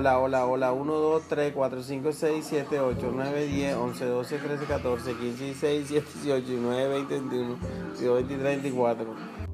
Hola, hola, hola. 1, 2, 3, 4, 5, 6, 7, 8, 9, 10, 11, 12, 13, 14, 15, 16, 17, 18, 19, 20, 21, 22, 23, 24.